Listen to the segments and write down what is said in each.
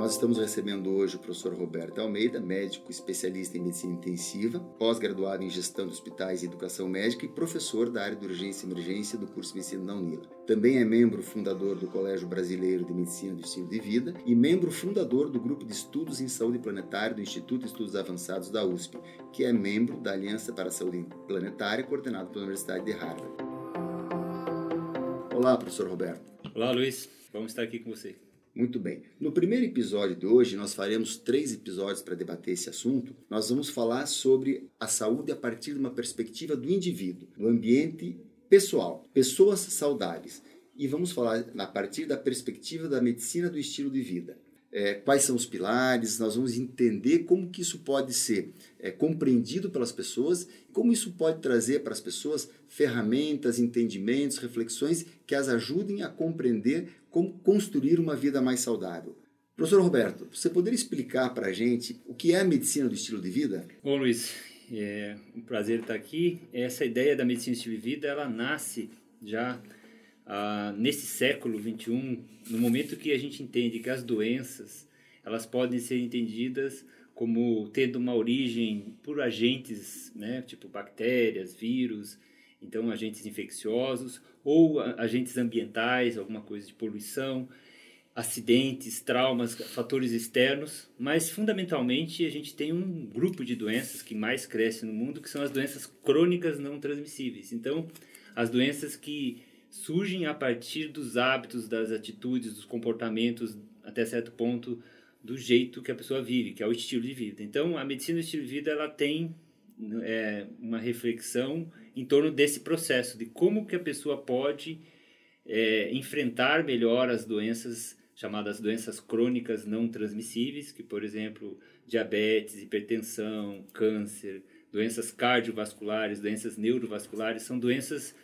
Nós estamos recebendo hoje o professor Roberto Almeida, médico especialista em medicina intensiva, pós-graduado em gestão de hospitais e educação médica e professor da área de urgência e emergência do curso de medicina da UNILA. Também é membro fundador do Colégio Brasileiro de Medicina do Estilo de Vida e membro fundador do grupo de estudos em saúde planetária do Instituto de Estudos Avançados da USP, que é membro da Aliança para a Saúde Planetária, coordenado pela Universidade de Harvard. Olá, professor Roberto. Olá, Luiz. Vamos estar aqui com você. Muito bem. No primeiro episódio de hoje, nós faremos três episódios para debater esse assunto. Nós vamos falar sobre a saúde a partir de uma perspectiva do indivíduo, do ambiente pessoal, pessoas saudáveis. E vamos falar a partir da perspectiva da medicina do estilo de vida. É, quais são os pilares, nós vamos entender como que isso pode ser é, compreendido pelas pessoas, como isso pode trazer para as pessoas ferramentas, entendimentos, reflexões que as ajudem a compreender como construir uma vida mais saudável. Professor Roberto, você poderia explicar para a gente o que é a medicina do estilo de vida? Bom, Luiz, é um prazer estar aqui. Essa ideia da medicina do estilo de vida, ela nasce já ah, nesse século 21, no momento que a gente entende que as doenças, elas podem ser entendidas como tendo uma origem por agentes, né, tipo bactérias, vírus, então agentes infecciosos ou agentes ambientais, alguma coisa de poluição, acidentes, traumas, fatores externos, mas fundamentalmente a gente tem um grupo de doenças que mais cresce no mundo, que são as doenças crônicas não transmissíveis. Então, as doenças que surgem a partir dos hábitos, das atitudes, dos comportamentos, até certo ponto, do jeito que a pessoa vive, que é o estilo de vida. Então, a medicina do estilo de vida ela tem é, uma reflexão em torno desse processo, de como que a pessoa pode é, enfrentar melhor as doenças chamadas doenças crônicas não transmissíveis, que, por exemplo, diabetes, hipertensão, câncer, doenças cardiovasculares, doenças neurovasculares, são doenças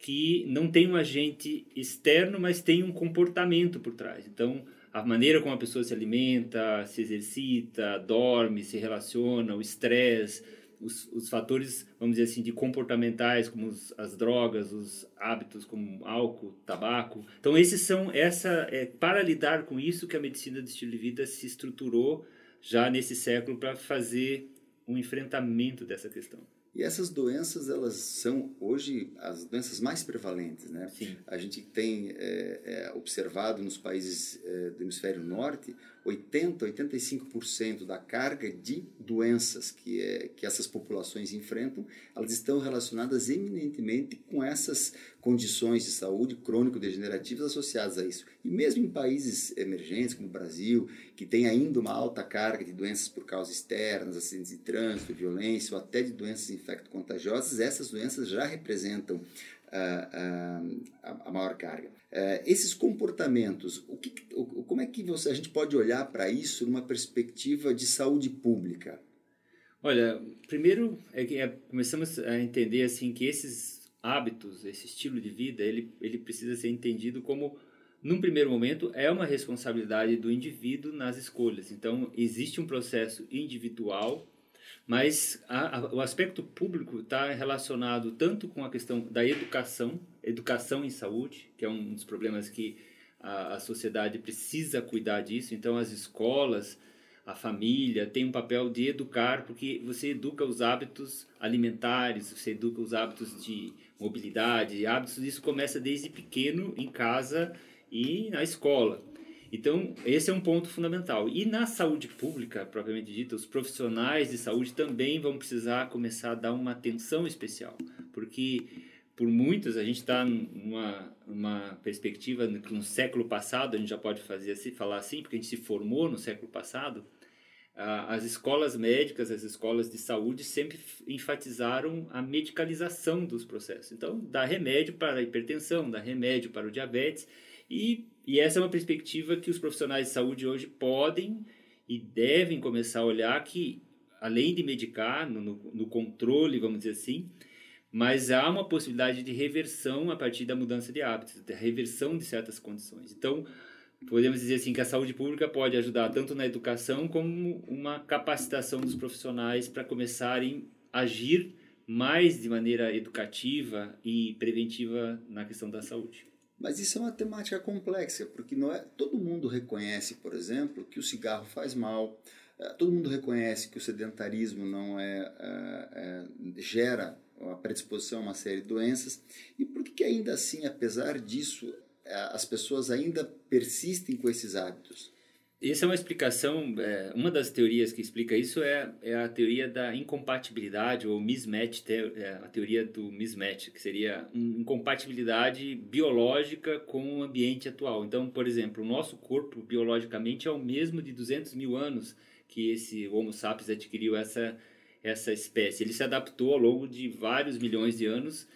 que não têm um agente externo, mas tem um comportamento por trás. Então, a maneira como a pessoa se alimenta, se exercita, dorme, se relaciona, o estresse, os, os fatores, vamos dizer assim, de comportamentais, como os, as drogas, os hábitos como álcool, tabaco. Então, esses são essa é para lidar com isso que a medicina do estilo de vida se estruturou já nesse século para fazer um enfrentamento dessa questão. E essas doenças, elas são hoje as doenças mais prevalentes, né? Sim. A gente tem é, é, observado nos países é, do hemisfério norte 80, 85% da carga de doenças que, é, que essas populações enfrentam, elas estão relacionadas eminentemente com essas condições de saúde crônico-degenerativas associadas a isso. E mesmo em países emergentes, como o Brasil, que tem ainda uma alta carga de doenças por causas externas, acidentes de trânsito, violência ou até de doenças infecto-contagiosas, essas doenças já representam a, a, maior carga. Uh, esses comportamentos, o que, o, como é que você, a gente pode olhar para isso numa perspectiva de saúde pública? Olha, primeiro é é, começamos a entender assim que esses hábitos, esse estilo de vida, ele, ele precisa ser entendido como, num primeiro momento, é uma responsabilidade do indivíduo nas escolhas. Então, existe um processo individual mas a, a, o aspecto público está relacionado tanto com a questão da educação, educação em saúde, que é um dos problemas que a, a sociedade precisa cuidar disso. Então, as escolas, a família tem um papel de educar, porque você educa os hábitos alimentares, você educa os hábitos de mobilidade, hábitos, isso começa desde pequeno em casa e na escola. Então, esse é um ponto fundamental. E na saúde pública, propriamente dita, os profissionais de saúde também vão precisar começar a dar uma atenção especial, porque por muitos a gente está numa, numa perspectiva que no século passado, a gente já pode fazer assim, falar assim, porque a gente se formou no século passado, as escolas médicas, as escolas de saúde sempre enfatizaram a medicalização dos processos. Então, dá remédio para a hipertensão, dá remédio para o diabetes, e, e essa é uma perspectiva que os profissionais de saúde hoje podem e devem começar a olhar que, além de medicar, no, no controle, vamos dizer assim, mas há uma possibilidade de reversão a partir da mudança de hábitos, da reversão de certas condições. Então, podemos dizer assim que a saúde pública pode ajudar tanto na educação como uma capacitação dos profissionais para começarem a agir mais de maneira educativa e preventiva na questão da saúde. Mas isso é uma temática complexa, porque não é todo mundo reconhece, por exemplo, que o cigarro faz mal, eh, todo mundo reconhece que o sedentarismo não é, é, é gera a predisposição a uma série de doenças. E por que ainda assim, apesar disso, as pessoas ainda persistem com esses hábitos? Essa é uma explicação, é, uma das teorias que explica isso é, é a teoria da incompatibilidade ou mismatch, é, a teoria do mismatch, que seria incompatibilidade biológica com o ambiente atual. Então, por exemplo, o nosso corpo biologicamente é o mesmo de 200 mil anos que esse Homo sapiens adquiriu essa, essa espécie. Ele se adaptou ao longo de vários milhões de anos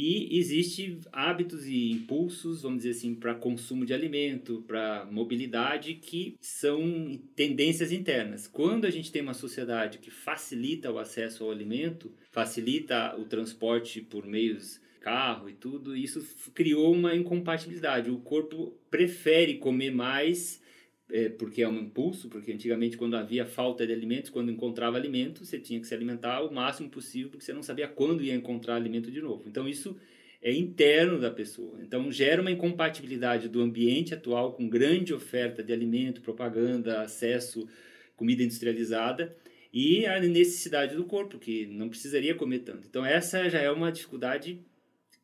e existe hábitos e impulsos, vamos dizer assim, para consumo de alimento, para mobilidade, que são tendências internas. Quando a gente tem uma sociedade que facilita o acesso ao alimento, facilita o transporte por meios carro e tudo, isso criou uma incompatibilidade. O corpo prefere comer mais é, porque é um impulso, porque antigamente quando havia falta de alimentos, quando encontrava alimento, você tinha que se alimentar o máximo possível, porque você não sabia quando ia encontrar alimento de novo. Então isso é interno da pessoa. Então gera uma incompatibilidade do ambiente atual com grande oferta de alimento, propaganda, acesso, comida industrializada e a necessidade do corpo, que não precisaria comer tanto. Então essa já é uma dificuldade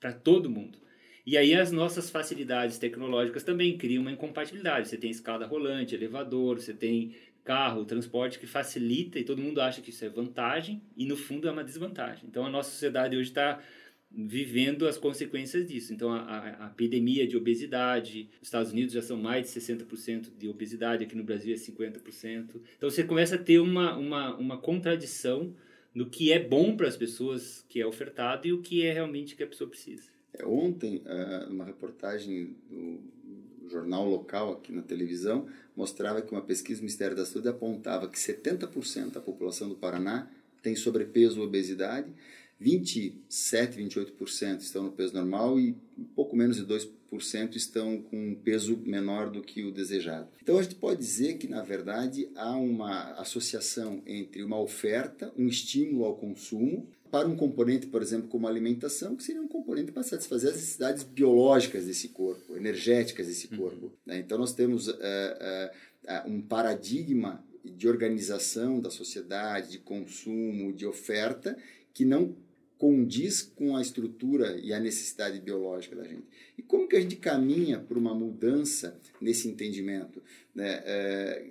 para todo mundo. E aí as nossas facilidades tecnológicas também criam uma incompatibilidade. Você tem escada rolante, elevador, você tem carro, transporte que facilita e todo mundo acha que isso é vantagem e no fundo é uma desvantagem. Então a nossa sociedade hoje está vivendo as consequências disso. Então a, a, a, epidemia de obesidade, nos Estados Unidos já são mais de 60% de obesidade, aqui no Brasil é 50%. Então você começa a ter uma, uma, uma contradição no que é bom para as pessoas que é ofertado e o que é realmente que a pessoa precisa. É, ontem, uh, uma reportagem do jornal local aqui na televisão mostrava que uma pesquisa do Ministério da Saúde apontava que 70% da população do Paraná tem sobrepeso ou obesidade, 27, 28% estão no peso normal e pouco menos de 2% estão com um peso menor do que o desejado. Então a gente pode dizer que, na verdade, há uma associação entre uma oferta, um estímulo ao consumo, para um componente, por exemplo, como alimentação, que seria um componente para satisfazer as necessidades biológicas desse corpo, energéticas desse uhum. corpo. Uhum. Então, nós temos uh, uh, um paradigma de organização da sociedade, de consumo, de oferta, que não condiz com a estrutura e a necessidade biológica da gente. E como que a gente caminha para uma mudança nesse entendimento? Né? É,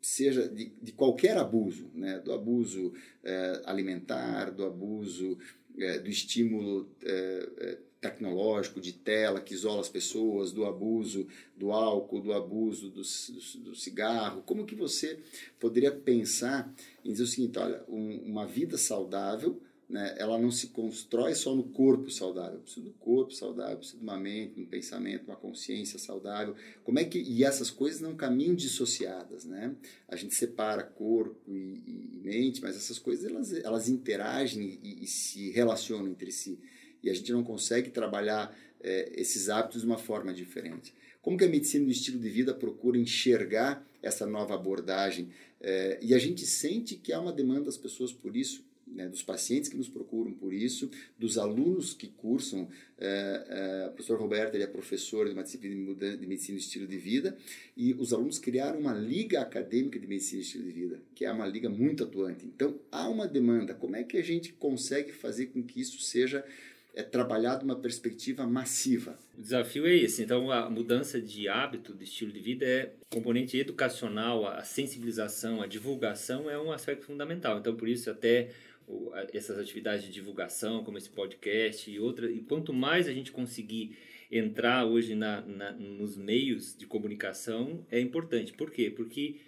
seja de, de, qualquer abuso, né? do abuso é, alimentar, do abuso é, do estímulo é, é, tecnológico, de tela que isola as pessoas, do abuso do álcool, do abuso do, do, do cigarro. Como que você poderia pensar em dizer o seguinte, olha, um, uma vida saudável né, ela não se constrói só no corpo saudável, precisa do corpo saudável, precisa de uma mente, um pensamento, uma consciência saudável. Como é que e essas coisas não caminham dissociadas, né? A gente separa corpo e, e mente, mas essas coisas elas, elas interagem e, e, se relacionam entre si e a gente não consegue trabalhar é, esses hábitos de uma forma diferente. Como que a medicina do estilo de vida procura enxergar essa nova abordagem? É, e a gente sente que há uma demanda das pessoas por isso né, dos pacientes que nos procuram por isso, dos alunos que cursam. É, é, o professor Roberto ele é professor de uma disciplina de medicina e estilo de vida, e os alunos criaram uma liga acadêmica de medicina e estilo de vida, que é uma liga muito atuante. Então, há uma demanda. Como é que a gente consegue fazer com que isso seja é trabalhado uma perspectiva massiva. O desafio é esse. Então, a mudança de hábito, de estilo de vida, é componente educacional, a sensibilização, a divulgação é um aspecto fundamental. Então, por isso, até essas atividades de divulgação, como esse podcast e outra. E quanto mais a gente conseguir entrar hoje na, na nos meios de comunicação, é importante. Por quê? Porque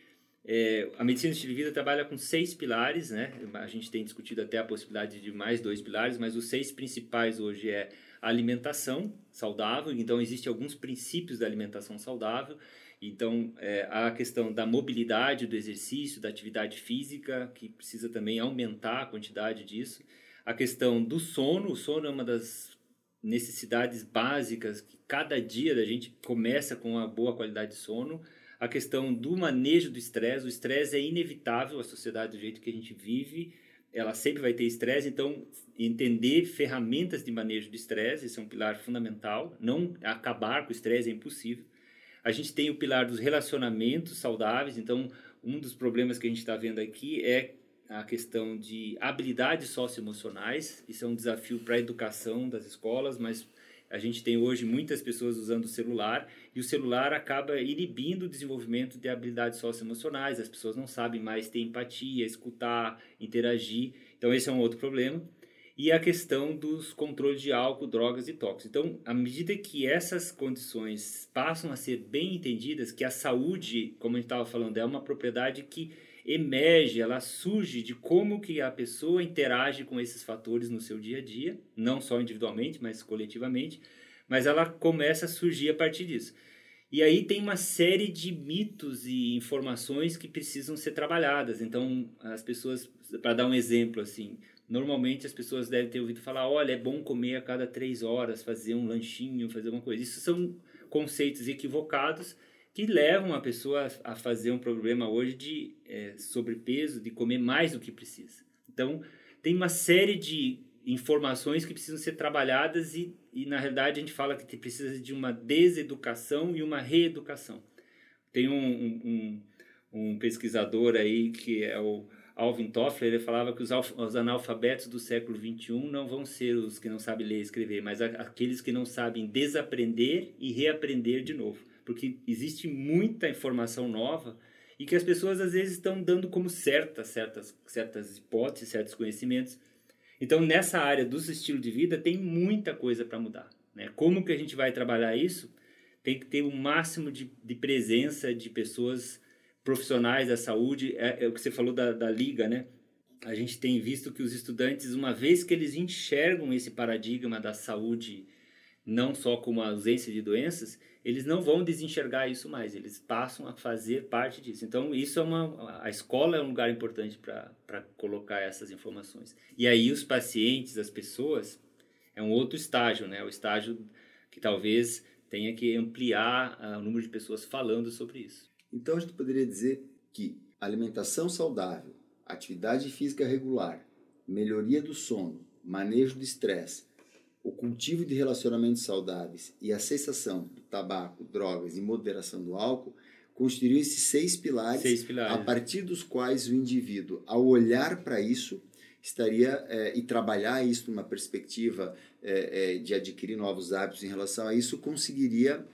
é, a medicina de vida trabalha com seis pilares, né? A gente tem discutido até a possibilidade de mais dois pilares, mas os seis principais hoje é alimentação saudável. Então, existem alguns princípios da alimentação saudável. Então, é, a questão da mobilidade, do exercício, da atividade física, que precisa também aumentar a quantidade disso. A questão do sono, o sono é uma das necessidades básicas que cada dia da gente começa com uma boa qualidade de sono. A questão do manejo do estresse, o estresse é inevitável, a sociedade do jeito que a gente vive ela sempre vai ter estresse, então entender ferramentas de manejo de estresse, esse é um pilar fundamental. Não acabar com o estresse é impossível. A gente tem o pilar dos relacionamentos saudáveis, então um dos problemas que a gente está vendo aqui é a questão de habilidades socioemocionais. Isso é um desafio para a educação das escolas, mas a gente tem hoje muitas pessoas usando o celular e o celular acaba inibindo o desenvolvimento de habilidades socioemocionais. As pessoas não sabem mais ter empatia, escutar, interagir. Então, esse é um outro problema. E a questão dos controles de álcool, drogas e tóxicos. Então, à medida que essas condições passam a ser bem entendidas, que a saúde, como a gente estava falando, é uma propriedade que emerge, ela surge de como que a pessoa interage com esses fatores no seu dia a dia, não só individualmente, mas coletivamente, mas ela começa a surgir a partir disso. E aí tem uma série de mitos e informações que precisam ser trabalhadas. Então, as pessoas, para dar um exemplo assim, normalmente as pessoas devem ter ouvido falar, olha, é bom comer a cada três horas, fazer um lanchinho, fazer alguma coisa. Isso são conceitos equivocados que levam a pessoa a fazer um problema hoje de é, sobrepeso, de comer mais do que precisa. Então, tem uma série de informações que precisam ser trabalhadas e, e na realidade, a gente fala que precisa de uma deseducação e uma reeducação. Tem um, um, um pesquisador aí que é o Alvin Toffler, ele falava que os, os, analfabetos do século XXI não vão ser os que não sabem ler e escrever, mas aqueles que não sabem desaprender e reaprender de novo porque existe muita informação nova e que as pessoas às vezes estão dando como certa certas certas hipóteses, certos conhecimentos. Então, nessa área dos estilos de vida tem muita coisa para mudar, né? Como que a gente vai trabalhar isso? Tem que ter o um máximo de, de presença de pessoas profissionais da saúde. É, é o que você falou da, da liga, né? A gente tem visto que os estudantes, uma vez que eles enxergam esse paradigma da saúde não só como a ausência de doenças, eles não vão desenxergar isso mais, eles passam a fazer parte disso. Então, isso é uma. A escola é um lugar importante para colocar essas informações. E aí, os pacientes, as pessoas, é um outro estágio, né? O estágio que talvez tenha que ampliar uh, o número de pessoas falando sobre isso. Então, a gente poderia dizer que alimentação saudável, atividade física regular, melhoria do sono, manejo do estresse, o cultivo de relacionamentos saudáveis e a cessação do tabaco, drogas e moderação do álcool constituiriam esses seis pilares, seis pilares, a partir dos quais o indivíduo, ao olhar para isso, estaria é, e trabalhar isso numa perspectiva é, é, de adquirir novos hábitos em relação a isso, conseguiria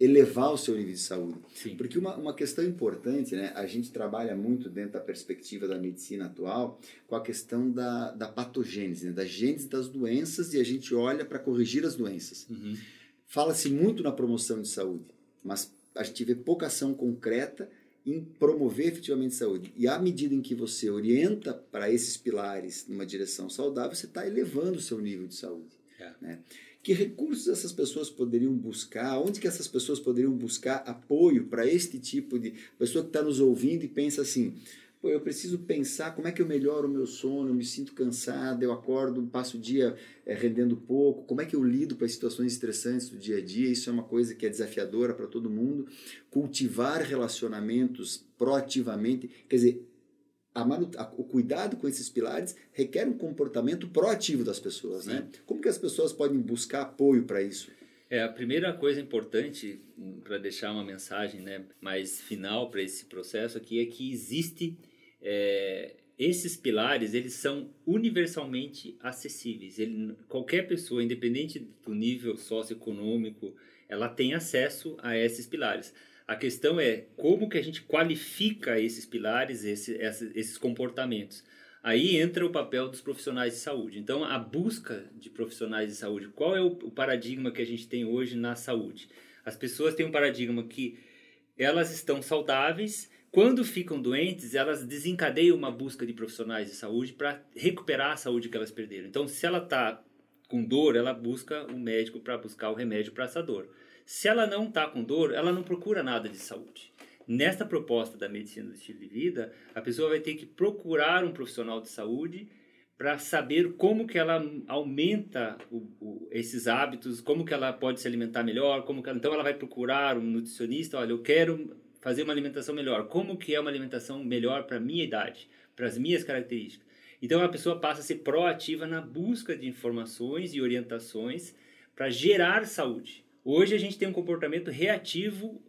elevar o seu nível de saúde. Sim. Porque uma, uma questão importante, né, a gente trabalha muito dentro da perspectiva da medicina atual com a questão da, da patogênese, né, da gênese das doenças e a gente olha para corrigir as doenças. Uhum. Fala-se muito na promoção de saúde, mas a gente vê pouca ação concreta em promover efetivamente saúde. E à medida em que você orienta para esses pilares numa direção saudável, você está elevando o seu nível de saúde. É. Né? Que recursos essas pessoas poderiam buscar? Onde que essas pessoas poderiam buscar apoio para este tipo de pessoa que está nos ouvindo e pensa assim: Pô, eu preciso pensar como é que eu melhoro o meu sono, eu me sinto cansado, eu acordo, passo o dia é, rendendo pouco, como é que eu lido com as situações estressantes do dia a dia, isso é uma coisa que é desafiadora para todo mundo. Cultivar relacionamentos proativamente, quer dizer, a a, o cuidado com esses pilares requer um comportamento proativo das pessoas, né? Como que as pessoas podem buscar apoio para isso? É, a primeira coisa importante hum, para deixar uma mensagem né, mais final para esse processo aqui é que existe é, esses pilares eles são universalmente acessíveis. Ele, qualquer pessoa, independente do nível socioeconômico, ela tem acesso a esses pilares. A questão é como que a gente qualifica esses pilares, esse, esses comportamentos. Aí entra o papel dos profissionais de saúde. Então, a busca de profissionais de saúde. Qual é o, o paradigma que a gente tem hoje na saúde? As pessoas têm um paradigma que elas estão saudáveis, quando ficam doentes, elas desencadeiam uma busca de profissionais de saúde para recuperar a saúde que elas perderam. Então, se ela está com dor, ela busca um médico para buscar o remédio para essa dor. Se ela não está com dor, ela não procura nada de saúde. Nesta proposta da medicina do estilo de vida, a pessoa vai ter que procurar um profissional de saúde para saber como que ela aumenta o, o, esses hábitos, como que ela pode se alimentar melhor, como ela, então ela vai procurar um nutricionista, olha, eu quero fazer uma alimentação melhor, como que é uma alimentação melhor para minha idade, para as minhas características. Então a pessoa passa a ser proativa na busca de informações e orientações para gerar saúde. Hoje a gente tem um comportamento reativo,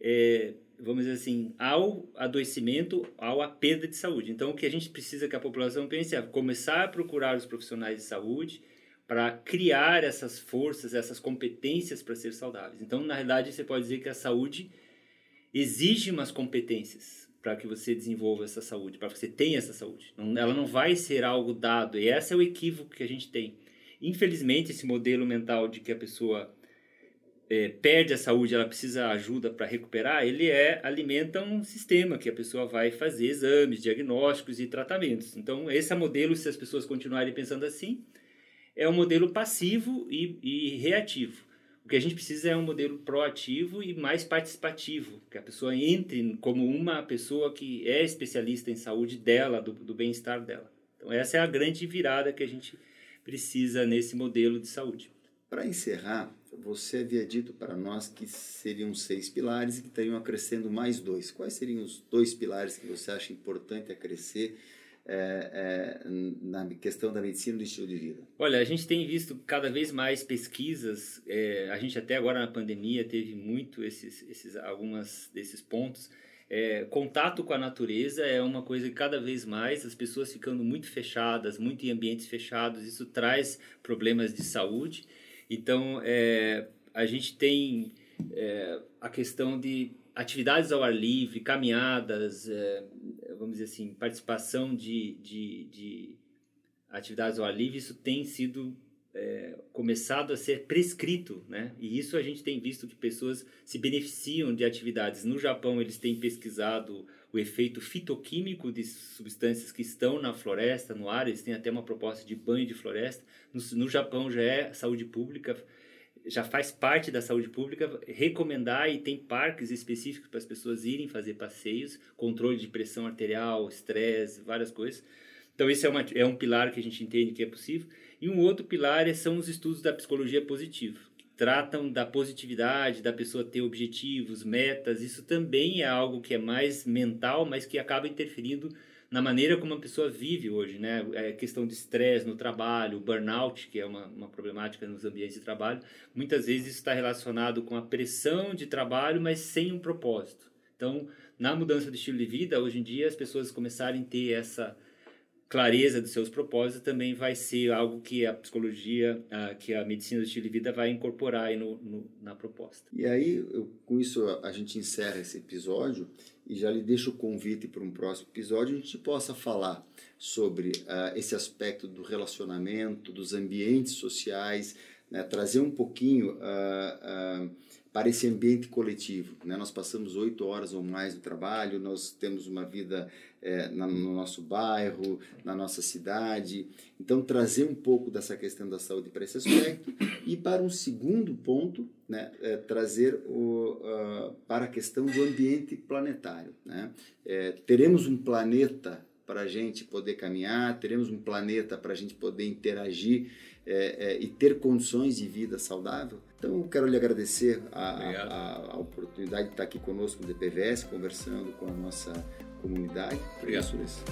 é, vamos dizer assim, ao adoecimento, ao a perda de saúde. Então o que a gente precisa que a população pense é começar a procurar os profissionais de saúde para criar essas forças, essas competências para ser saudáveis. Então, na realidade, você pode dizer que a saúde exige umas competências para que você desenvolva essa saúde, para que você tenha essa saúde. Ela não vai ser algo dado, e esse é o equívoco que a gente tem. Infelizmente, esse modelo mental de que a pessoa é, perde a saúde, ela precisa ajuda para recuperar, ele é alimenta um sistema que a pessoa vai fazer exames, diagnósticos e tratamentos. Então, esse é o modelo, se as pessoas continuarem pensando assim, é um modelo passivo e, e reativo. O que a gente precisa é um modelo proativo e mais participativo, que a pessoa entre como uma pessoa que é especialista em saúde dela, do, do bem-estar dela. Então, essa é a grande virada que a gente precisa nesse modelo de saúde. Para encerrar, você havia dito para nós que seriam seis pilares e que estariam acrescendo mais dois. Quais seriam os dois pilares que você acha importante acrescer é, é, na questão da medicina do estilo de vida? Olha, a gente tem visto cada vez mais pesquisas. É, a gente até agora na pandemia teve muito esses, esses algumas desses pontos. É, contato com a natureza é uma coisa que cada vez mais as pessoas ficando muito fechadas, muito em ambientes fechados, isso traz problemas de saúde. Então, é, a gente tem é, a questão de atividades ao ar livre, caminhadas, é, vamos dizer assim, participação de, de, de, atividades ao ar livre, isso tem sido é, começado a ser prescrito, né? E isso a gente tem visto que pessoas se beneficiam de atividades. No Japão, eles têm pesquisado o efeito fitoquímico de substâncias que estão na floresta, no ar, eles têm até uma proposta de banho de floresta. No, no Japão já é saúde pública, já faz parte da saúde pública recomendar e tem parques específicos para as pessoas irem fazer passeios, controle de pressão arterial, estresse, várias coisas. Então, esse é, uma, é um pilar que a gente entende que é possível. E um outro pilar são os estudos da psicologia positiva, tratam da positividade, da pessoa ter objetivos, metas. Isso também é algo que é mais mental, mas que acaba interferindo na maneira como a pessoa vive hoje, né? É questão de estresse no trabalho, burnout, que é uma, uma problemática nos ambientes de trabalho. Muitas vezes isso está relacionado com a pressão de trabalho, mas sem um propósito. Então, na mudança de estilo de vida, hoje em dia, as pessoas começarem a ter essa clareza dos seus propósitos também vai ser algo que a psicologia, a, que a medicina do estilo de vida vai incorporar aí no, no na proposta. E aí, eu, com isso, a gente encerra esse episódio e já lhe deixo o convite para um próximo episódio a gente possa falar sobre uh, esse aspecto do relacionamento, dos ambientes sociais, né, trazer um pouquinho uh, uh, para esse ambiente coletivo. Né? Nós passamos oito horas ou mais no trabalho, nós temos uma vida é, na, no nosso bairro, na nossa cidade. Então, trazer um pouco dessa questão da saúde para esse aspecto. E para um segundo ponto, né, é, trazer o, uh, para a questão do ambiente planetário. Né? É, teremos um planeta para a gente poder caminhar, teremos um planeta para a gente poder interagir é, é, e ter condições de vida saudável. Então, eu quero lhe agradecer a, a, a, oportunidade de estar aqui conosco no DPVS, conversando com a nossa comunidade. Obrigado. Por isso.